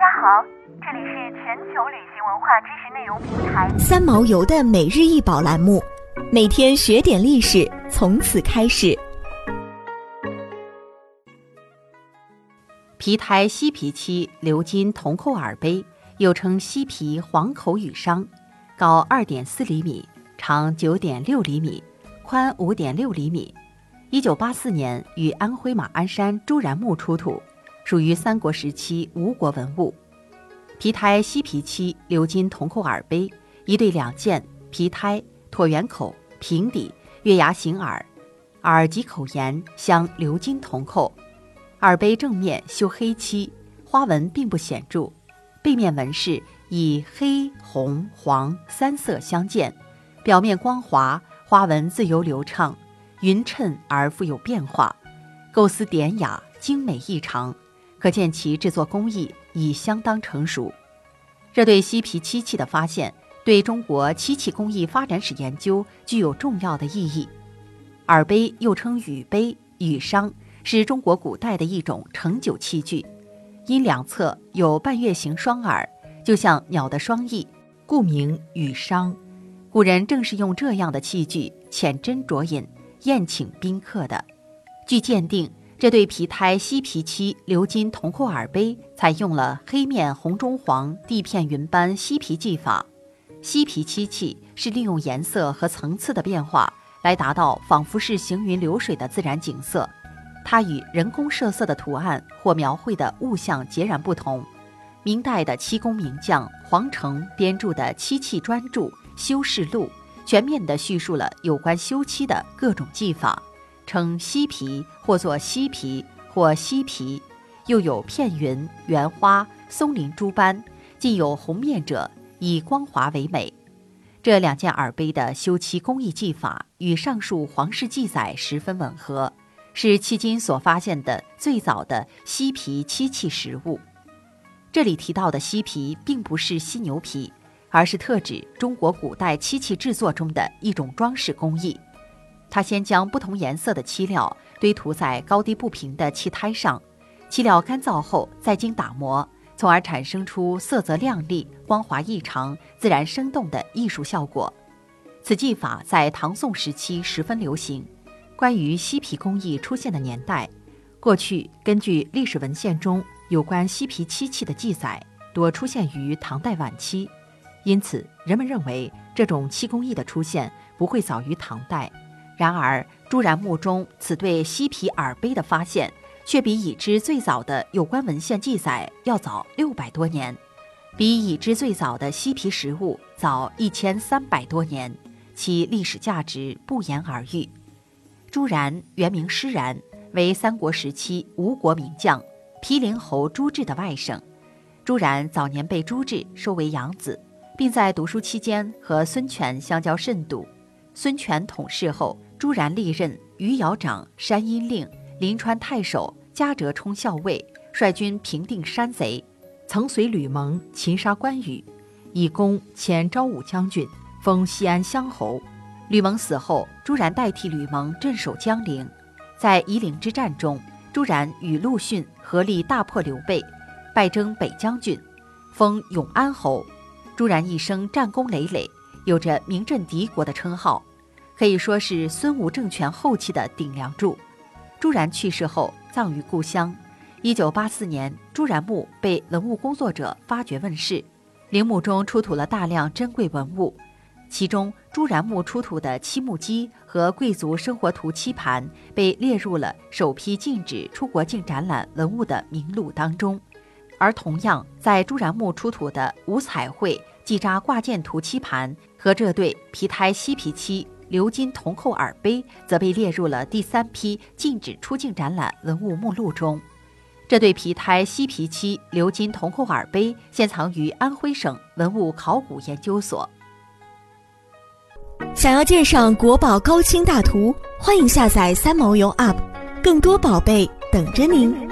家好，这里是全球旅行文化知识内容平台三毛游的每日一宝栏目，每天学点历史，从此开始。皮胎犀皮漆鎏金铜扣耳杯，又称犀皮黄口羽商，高二点四厘米，长九点六厘米，宽五点六厘米。一九八四年于安徽马鞍山朱然墓出土。属于三国时期吴国文物，皮胎犀皮漆鎏金铜扣耳杯，一对两件，皮胎，椭圆口，平底，月牙形耳，耳及口沿镶鎏金铜扣，耳杯正面修黑漆，花纹并不显著，背面纹饰以黑、红、黄三色相间，表面光滑，花纹自由流畅，匀称而富有变化，构思典雅，精美异常。可见其制作工艺已相当成熟。这对犀皮漆器的发现，对中国漆器工艺发展史研究具有重要的意义。耳杯又称羽杯、羽觞，是中国古代的一种盛酒器具，因两侧有半月形双耳，就像鸟的双翼，故名羽觞。古人正是用这样的器具浅斟酌饮、宴请宾客的。据鉴定。这对皮胎犀皮漆鎏金铜扣耳杯采用了黑面红中黄地片云斑犀皮技法。犀皮漆器是利用颜色和层次的变化来达到仿佛是行云流水的自然景色，它与人工设色的图案或描绘的物象截然不同。明代的漆工名匠黄成编著的《漆器专著·修饰录》，全面地叙述了有关修漆的各种技法。称犀皮，或作犀皮，或犀皮，又有片云、圆花、松林诸斑，近有红面者，以光滑为美。这两件耳杯的修漆工艺技法与上述皇室记载十分吻合，是迄今所发现的最早的犀皮漆器实物。这里提到的犀皮，并不是犀牛皮，而是特指中国古代漆器制作中的一种装饰工艺。他先将不同颜色的漆料堆涂在高低不平的漆胎上，漆料干燥后再经打磨，从而产生出色泽亮丽、光滑异常、自然生动的艺术效果。此技法在唐宋时期十分流行。关于犀皮工艺出现的年代，过去根据历史文献中有关犀皮漆器的记载，多出现于唐代晚期，因此人们认为这种漆工艺的出现不会早于唐代。然而，朱然墓中此对犀皮耳杯的发现，却比已知最早的有关文献记载要早六百多年，比已知最早的犀皮实物早一千三百多年，其历史价值不言而喻。朱然原名施然，为三国时期吴国名将毗陵侯朱治的外甥。朱然早年被朱治收为养子，并在读书期间和孙权相交甚笃。孙权统治后。朱然历任余姚长、山阴令、临川太守、嘉泽冲校尉，率军平定山贼，曾随吕蒙擒杀关羽，以功迁昭武将军，封西安乡侯。吕蒙死后，朱然代替吕蒙镇守江陵。在夷陵之战中，朱然与陆逊合力大破刘备，败征北将军，封永安侯。朱然一生战功累累，有着名震敌国的称号。可以说是孙吴政权后期的顶梁柱。朱然去世后，葬于故乡。一九八四年，朱然墓被文物工作者发掘问世，陵墓中出土了大量珍贵文物，其中朱然墓出土的漆木屐和贵族生活图漆盘被列入了首批禁止出国境展览文物的名录当中。而同样在朱然墓出土的五彩绘系扎挂件图漆盘和这对皮胎犀皮漆。鎏金铜扣耳杯则被列入了第三批禁止出境展览文物目录中。这对皮胎犀皮漆鎏金铜扣耳杯现藏于安徽省文物考古研究所。想要鉴赏国宝高清大图，欢迎下载三毛游 App，更多宝贝等着您。